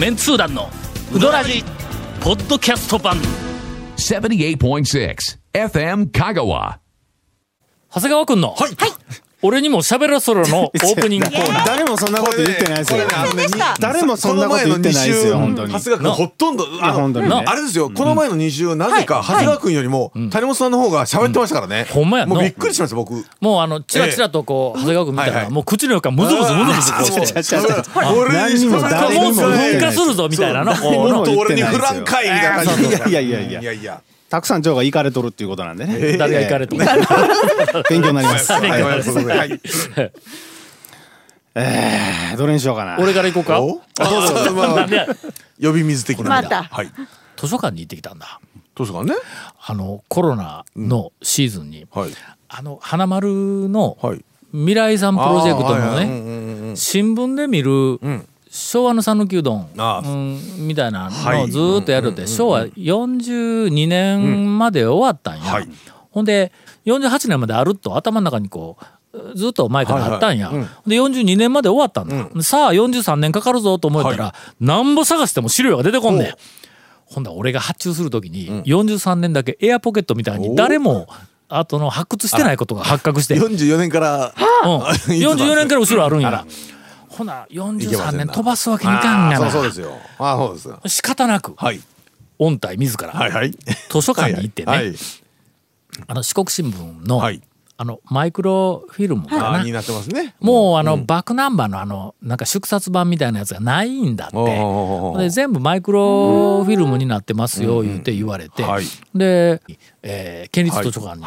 メンツー団のウドラジポッドキャスト版78.6 FM Kagawa. 長谷川君の、はい。俺にも喋らそろの オープニングコーナー。誰もそんなこと言ってないですよ。誰もそんなこと言ってないですよ、本当に。長谷川君ほとんど、あの本当にね。あれですよ、この前の2週、なぜか長谷川君よりも、谷本さんの方が喋ってましたからね。ほんまや。なもうびっくりしました、僕。もうあのチラチラとこう、長谷川君見たら、もう口の中ムズムズムズムズこうして。ちゃちゃちゃちゃ俺何にも誰にも噴火するぞみたいなの俺にフランかいみたいな感じで。いやいやいや。いやいやいや。たくさん蝶が行かれとるっていうことなんでね。誰が行かれとる？勉強になります。はいえーどれにしようかな。俺から行こうか？どうぞまあ呼び水的な。またはい。図書館に行ってきたんだどうですかね。あのコロナのシーズンに、はい。あの花丸のはい。未来さんプロジェクトのね、あーはいはいうんうんうん新聞で見る、ん昭和の讃岐うどん、うん、みたいなのをはい。ずーっとやるって、昭和42年まで終わったんや、はい。ほんで48年まであると頭の中にこうずっと前からあったんや、はいはい。で42年まで終わったんだ、さあ43年かかるぞと思ったら、なんぼ探しても資料が出てこんねん。ほんだら俺が発注する時に43年だけエアポケットみたいに誰も後の発掘してないことが発覚して。44年から。うん、44年から後ろあるんやほな43年飛ばすわけにいかんがな。そうそうですよ。ああ、そうですよ。仕方なくはい。御体自ら、はいはい。図書館に行ってね、はい。あの四国新聞の,、はい。あのマイクロフィルムかな、ああ、になってますね。もうあの、バックナンバーのあのなんか縮刷版みたいなやつがないんだって。で全部マイクロフィルムになってますよ言って言われて、はい。で、えー県立図書館に、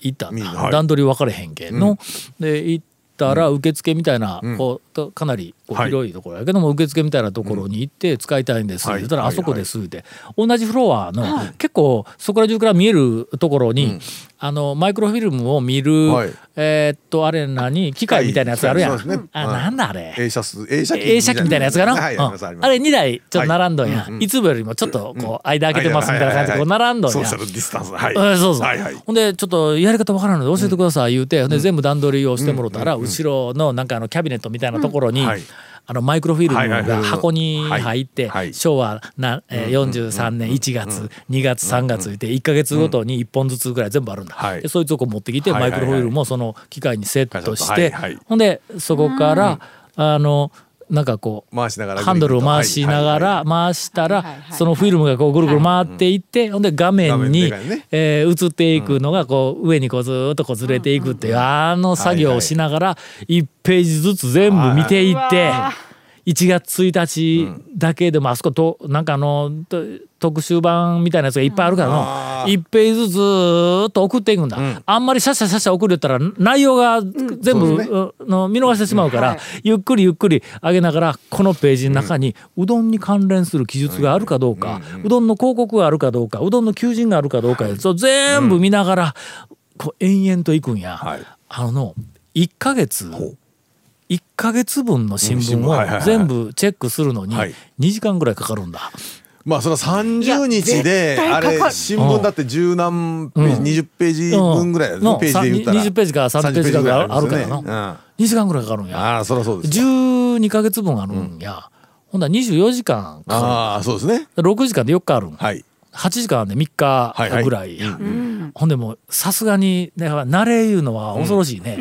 行った。段取り分かれへんけんの、で行ったら受付みたいな、こうとかなりこうはい。広いところやけども、受付みたいなところに行って使いたいんですってはい。言ったら、はいあそこですって、同じフロアの、結構そこら中から見えるところに、あのマイクロフィルムを見る、はい。えーっとあれ何機械みたいなやつあるやん、そうですね。あうんなんだあれ。映写機。みたいなやつ。かな、はい、うん。あれ2台ちょっと並んどんや、いつもよりもちょっとこう間開けてますみたいな感じでこう並んどんや。ソーシャルディスタンス。はい。うんそうそう、はいはい。ほんでちょっとやり方わからんので教えてください言うて、ほんで全部段取りをしてもろたら、後ろのなんかあのキャビネットみたいなところに、はいあのマイクロフィルムが箱に入って、昭和な、えー、43年1月、2月3月言って1か月ごとに1本ずつぐらい全部あるんだ、はい。でそいつをこう持ってきて、マイクロフィルムをその機械にセットして、ほんでそこから、あのなんかこう回しながらハンドルを回しながら回したらそのフィルムがこうぐるぐる回っていってほんで画面画にえー映っていくのがこう上にこうずーっとこうずれていくっていうあの作業をしながら1ページずつ全部見ていって1月1日だけでもあそことなんかあのと特集版みたいなやつがいっぱいあるからの1ページずつと送っていくんだ。あんまりシャッシャッシャッシャ送るったら内容が全部うの見逃してしまうからゆっくりゆっくり上げながらこのページの中にうどんに関連する記述があるかどうかうどんの広告があるかどうかうどんの求人があるかどうかそう全部見ながらこう延々といくんや。はい。あの1ヶ月1ヶ月分の新聞を全部チェックするのにはい。2時間ぐらいかかるんだ。まあその30日であれ新聞だって十何ページ、20ページ分ぐらいだのね。ページで言ったら。20ページか30ページかがあるから30な。うん。2時間ぐらいかかるんや。ああそりゃそうです。12ヶ月分あるんや。ほんだら24時間かかああそうですね。る。6時間で4日あるん。はい。8時間で3日はいはい。ぐらいや、ほんでもうさすがにだから慣れいうのは恐ろしいね、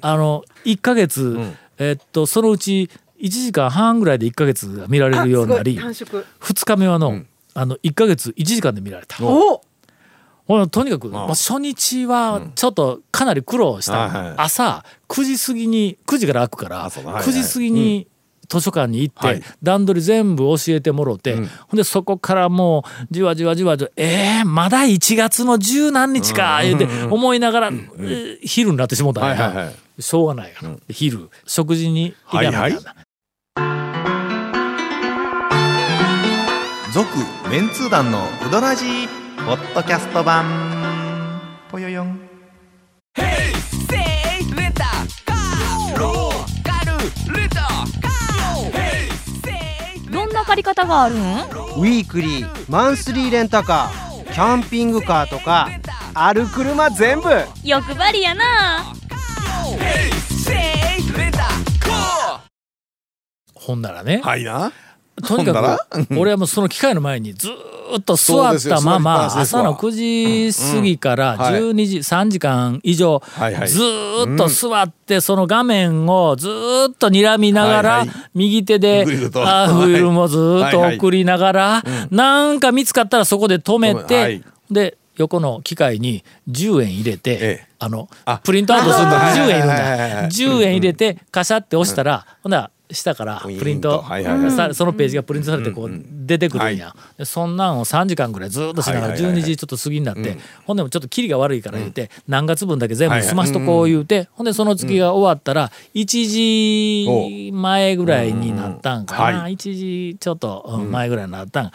あの1ヶ月、えっとそのうち1時間半ぐらいで1ヶ月が見られるようになり短縮。2日目はの,、あの1ヶ月1時間で見られた。おほらとにかく、まあ、初日はちょっとかなり苦労した、はいはい。朝9時過ぎに9時から開くから、そうだ。はいはい。9時過ぎに図書館に行って、はい。段取り全部教えてもろて、ほんでそこからもうじわじわじわじわえー、まだ1月の十何日か言うて思いながら、えー昼になってしもうたんや、はいはいはいしょうがないから、昼食事に行かなきゃな、はいはい。続メンツー団のウドラジーポッドキャスト版。ぽよよん。どんな借り方があるん？ウィークリーマンスリーレンタカー。キャンピングカーとかある車全部。欲張りやなほんならね、はいな。とにかく 俺はもうその機械の前にずーっと座ったまま朝の9時過ぎからはい。12時3時間以上ずーっと座ってその画面をずーっと睨みながら右手でフィルムをずーっと送りながらなんか見つかったらそこで止めはてい。で横の機械に10円入れてええ。あのあ。プリントアウトするのにあ10円いるんだ。い10円入れてカシャって押したらほんなら下からプリント。はいはいはい。さそのページがプリントされてこう出てくるんや、でそんなんを3時間ぐらいずっとしながらはいはいはいはい。12時ちょっと過ぎになって、ほんでもちょっとキリが悪いから言うて、何月分だけ全部済ましとこう言うて、ほんでその月が終わったら1時前ぐらいになったんかな、う。んは1時ちょっとうん前ぐらいになったん、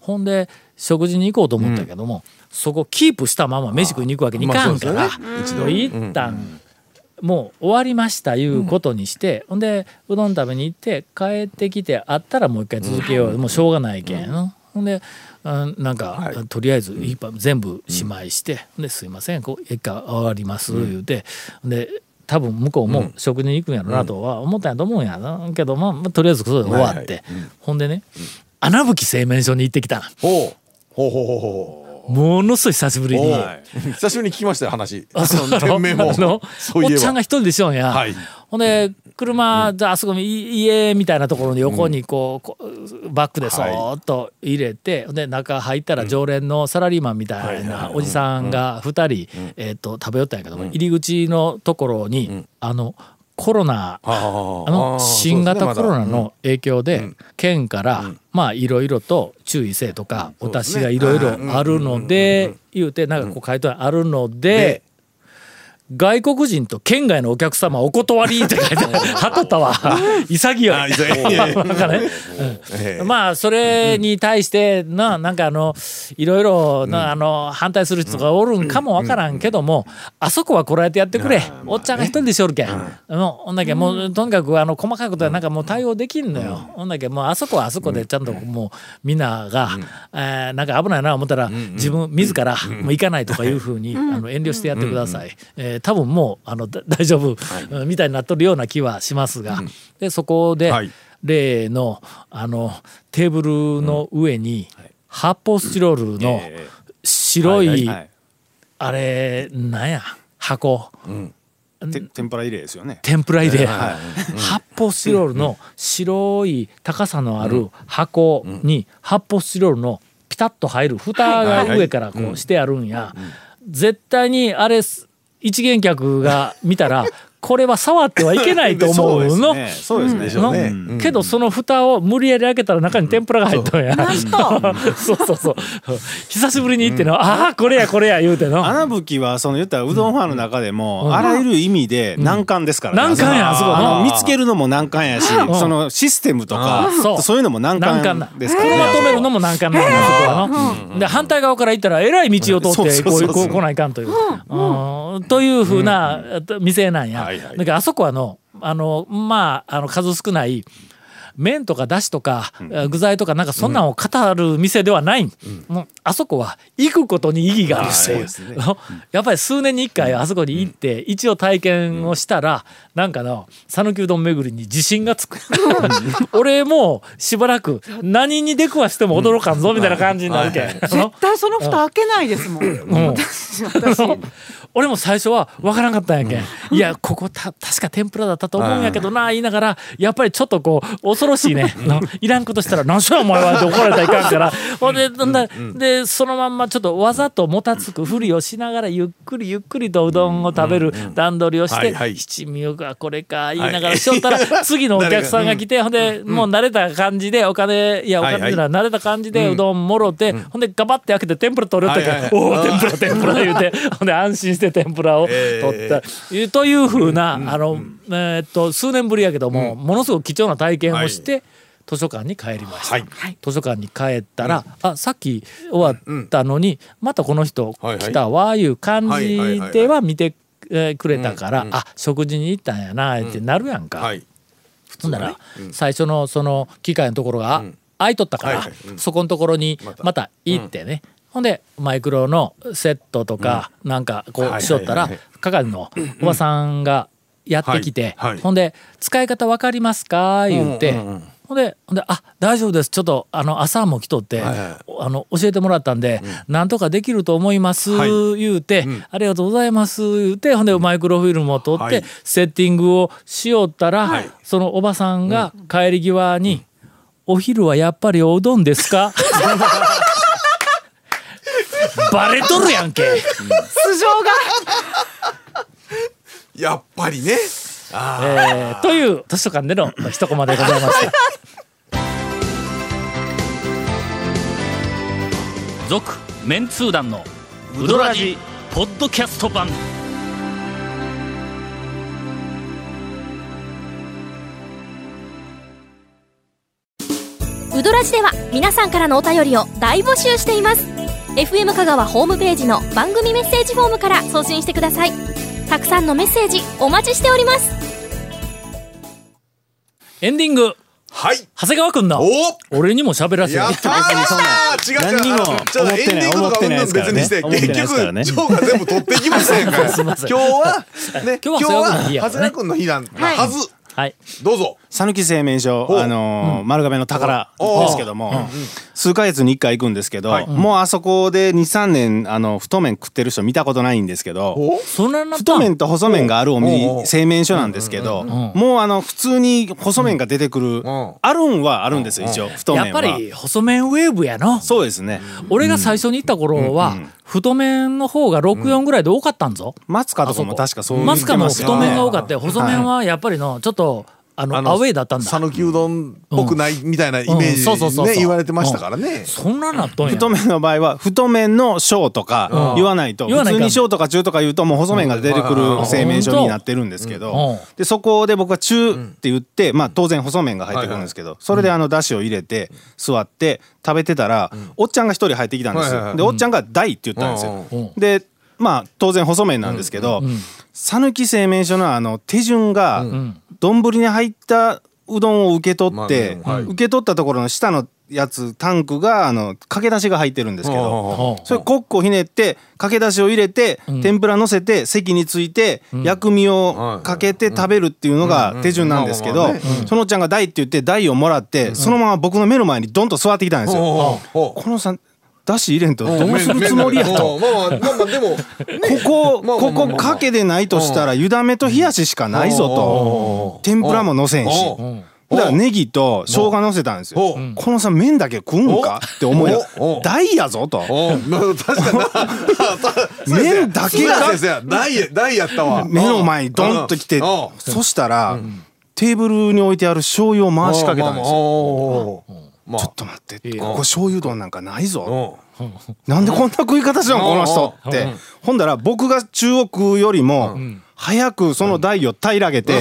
ほんで食事に行こうと思ったけども、そこキープしたまま飯食いに行くわけにいかん。から、一度一旦、もう終わりましたいうことにして、ほんでうどん食べに行って帰ってきてあったらもう一回続けよう、もうしょうがないけん、ほんでうんなんか、とりあえず一杯全部しまいして「ほんですいませんこう一回終わります」言うて、で多分向こうも食事に行くんやろなとは思ったんやと思うんやな。けど、まあまあとりあえずそれで終わって、ほんでね穴吹製麺所に行ってきたほう。ほうほうほうほう。ものすごい久しぶりに。久しぶりに聞きましたよ話。あそう。の 店名も。あのおっちゃんが一人でしょんや、はい。ほんで車、じゃああそこ家みたいなところに横にこう,バックでそーっと入れて、で中入ったら常連のサラリーマンみたいなおじさんが2人、えー、と食べよったんやけども、入り口のところに、あのコロナああの新型コロナの影響で県からまあいろいろと注意せえとかお達しがいろいろあるので言うてなんかこう書いてあるので外国人と県外のお客様お断りって書いて は。っとったわ潔い。なんかねええ。まあそれに対してななんかあのいろいろなあの反対する人がおるんかもわからんけどもあそこはこらえてやってくれ。おっちゃんが一人でしょるけん。もうほんだけもうとにかくあの細かいことはなんかもう対応できんのよ。ほんだけもうあそこはあそこでちゃんともうみんながえーなんか危ないな思ったら自分自らもう行かないとかいうふうにあの遠慮してやってください。えー多分もうあのだ 大丈夫うんみたいになっとるような気はしますがでそこではい。例のあのテーブルの上に発泡スチロールの白いはいあれなんや箱。て天ぷら入れですよね。天ぷら入れ。発泡スチロールの白い高さのある箱に発泡スチロールのピタッと入る蓋が上からこうしてあるんや。絶対にあれ一元客が見たらこれは触ってはいけないと思うの。ね。そうですね。けどその蓋を無理やり開けたら中に天ぷらが入ったんや。そう。そうそう。久しぶりに行っての、ああこれやこれや言うての。穴吹きはその言ったらうどんファンの中でもあらゆる意味で難関ですからね。難関やあそこ。あの見つけるのも難関やしん。そのシステムとかそう。いうのも難難関ですからね。車止めるのも難関なんやそこはの。で反対側から行ったらえらい道を通ってこそうこう来ないかんという。うん。というふうな店なんや。はいはい。だからあそこはのあのまああの数少ない。麺とかだしとか、具材とかなんかそんなんを語る店ではない、もうあそこは行くことに意義がある。し、やっぱり数年に一回あそこに行って、一応体験をしたらなんかの讃岐うどん巡りに自信がつく。俺もうしばらく何に出くわしても驚かんぞみたいな感じになるけん、あの絶対その蓋開けないですもん。うん私私俺も最初は分からんかったんやけん、いやここた確か天ぷらだったと思うんやけどな言いながらやっぱりちょっとこう恐ろしいね。のいらんことしたら「何しろお前は」って怒られたらいかんから。ほんでなん。だでそのまんまちょっとわざともたつくふりをしながらゆっくりゆっくりとうどんを食べる段取りをしてはいはい「七味がこれか」言いながらしよったら次のお客さんが来てほんでもう慣れた感じでお金いやお金っていうのは慣れた感じでうどんもろてほんでガバって開けて天ぷら取るっておお天ぷら天ぷら言うて ほんで安心して天ぷらを取った、というふうな、あの、えーっと数年ぶりやけども、ものすごく貴重な体験をして、図書館に帰りました、はい。図書館に帰ったら、あさっき終わったのに、またこの人来たわいう感じでは見てえーくれたから、あ食事に行ったんやなってなるやんか。はい。ほんなら、最初のその機械のところが開いとったから、はいはい。うん。そこのところにまた。また行ってね、ほんでマイクロのセットとかなんかこはいうしとったら係のおばさんがやってきて、ほんで「使い方わかりますか?」言うて、ほんでほんで「あ大丈夫です。ちょっとあの朝も来とって、あの教えてもらったんで、なんとかできると思います」はい。言うて、ありがとうございます」言うてほんでマイクロフィルムを取って、はい。セッティングをしよったら、そのおばさんが帰り際に「お昼はやっぱりおうどんですか?」バレとるやんけ。素性がやっぱりねえーという図書館での一コマでございました。続メンツー団のウドラジポッドキャスト版。ウドラジでは皆さんからのお便りを大募集しています FM 香川ホームページの番組メッセージフォームから送信してください。たくさんのメッセージお待ちしております。エンディング。はい。長谷川くんのお。俺にも喋らせて。やったー。違う違う。何にも。あのちょっとエンディングとかうんぬん別にして思ってない結局ですからね。ジョーが全部取っていきませんから。今日はね今日は長谷川君の日なんはず。はい。どうぞ讃岐製麺所あのー丸亀の宝ですけども数ヶ月に1回行くんですけど、はい。もうあそこで23年あの太麺食ってる人見たことないんですけど太麺と細麺があるお店う。製麺所なんですけどもうあの普通に細麺が出てくるん。あるんはあるんですよ一応太やっぱり細麺ウェーブやの。そうですね。俺が最初に行った頃は、太麺の方が64ぐらいで多かったんぞ。松川とかも確かそう言ってマスカも太麺が多かったよ。細麺はやっぱりのちょっとあのあのアウェイだったんだ。讃岐うどんっぽくないみたいなイメージね言われてましたからね。そんななっとんや。太麺の場合は太麺の小とか言わないと普通に小とか中とか言うともう細麺が出てくる製麺所になってるんですけうん。どでそこで僕は中って言ってまあ当然細麺が入ってくるんですけどそれであのだしを入れて座って食べてたらおっちゃんが一人入ってきたんですはいはいはい。よでおっちゃんが「大」って言ったんですよ。うん。でまあ当然細麺なんですけど讃岐製麺所のあの手順が丼に入ったうどんを受け取って受け取ったところの下のやつタンクがあのかけだしが入ってるんですけどうんそれコックをひねってかけだしを入れて天ぷら乗せて席について薬味をかけて食べるっていうのが手順なんですけどそのちゃんが台って言って台をもらってそのまま僕の目の前にドンと座ってきたんですよ。このさんだし入れんとどうするつもりやと。まあまあまあまあでもここここかけでないとしたら湯だめと冷やししかないぞと。天ぷらものせんし。だからネギと生姜のせたんですおよこのさ麺だけ食うんかって思い大やぞと。麺だけが大や大やったわ。目の前にドンと来てそしたらテーブルに置いてある醤油を回しかけたんですよ。よまあ。ちょっと待って。ここ醤油丼なんかないぞ。うなんでこんな食い方してんのこの人。うん。って。ほんだら僕が中国よりも早くその台を平らげて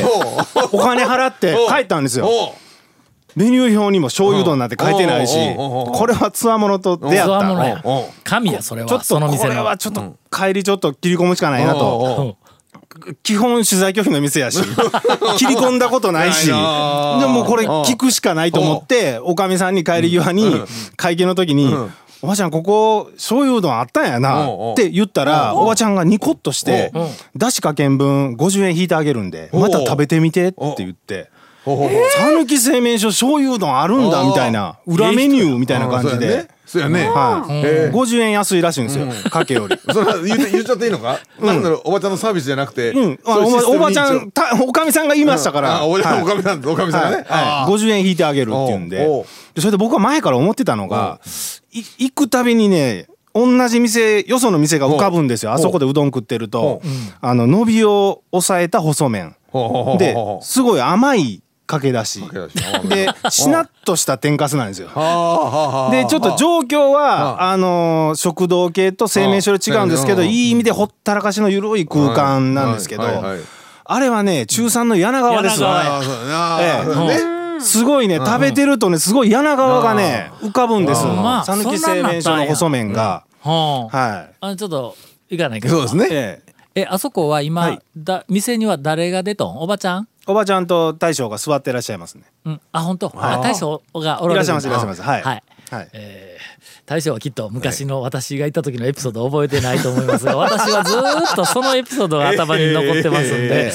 お金払って帰ったんですよ。メニュー表にも醤油丼なんて書いてないしこれはつわものと出会った。神やそれちょっとこれはちょっと帰りちょっと切り込むしかないなと基本取材拒否の店やし 切り込んだことないしでもこれ聞くしかないと思っておかみさんに帰り際に会計の時に「おばちゃんここ醤油うどんあったんやな」って言ったらおばちゃんがニコッとして「だしかけん分50円引いてあげるんでまた食べてみて」って言って。讃岐製麺所醤油うどんあるんだみたいな。裏メニューみたいな感じで、そうやね。はい。へえ50円安いらしいんですよ。かけより。それは言って言っちゃっていいのか？なん。だろうおばちゃんのサービスじゃなくて。おばちゃにんたおかみさんが言いましたから、あおばちゃんはい。おかみさんおかみさんがね。はい。はい、50円引いてあげるっていうんで。それで僕は前から思ってたのがい行くたびにね同じ店よその店が浮かぶんですよ。あそこでうどん食ってると。あの伸びを抑えた細麺。ですごい甘いかけだし。けだし。あでしなっとした天かすなんですよ。でちょっと状況はあ。のー食堂系と製麺所で違うんですけどうんいい意味でほったらかしの緩い空間なんですけどはいはいはい。あれはね中3の柳川ですよすごいね食べてるとねすごい柳川がね浮かぶんですまあ讃岐製麺所の細麺が。はあはあ。ちょっと行かないけど。そうですね。いええ。えあそこは今、はい。だ店には誰が出とん？おばちゃん？おばちゃんと大将が座ってらっしゃいますね。うん。あ本当？あ大将がおられるいらっしゃいますいらっしゃいます。はい。はい。はい。えー大将はきっと昔の私がいた時のエピソードを覚えてないと思いますが 私はずーっとそのエピソードが頭に残ってますんで、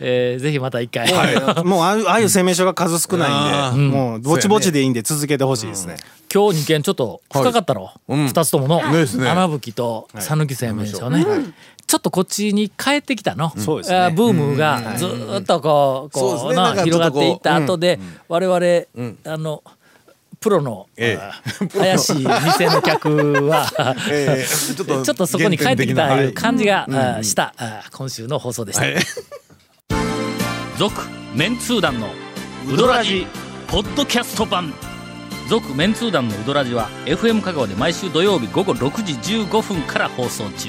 えー。ぜひまた一回、もうああいうああいう声明書が数少ないんで、もうぼちぼちでいいんで続けてほしいですね。今日2件ちょっと深かったろ、二つとものですね。穴吹きと讃岐製麺所ね、ちょっとこっちに帰ってきたの、そうですね。ブームがずーっとこう,、こうね。広がっていった後で、我々、あのプロの、えあー怪しい店の客は、えーちょっと ちょっとそこに帰ってきたいう感じが、あーした、今週の放送でした。続、メンツー団のウドラジポッドキャスト版。続メンツー団のウドラジは FM 香川で毎週土曜日午後6時15分から放送中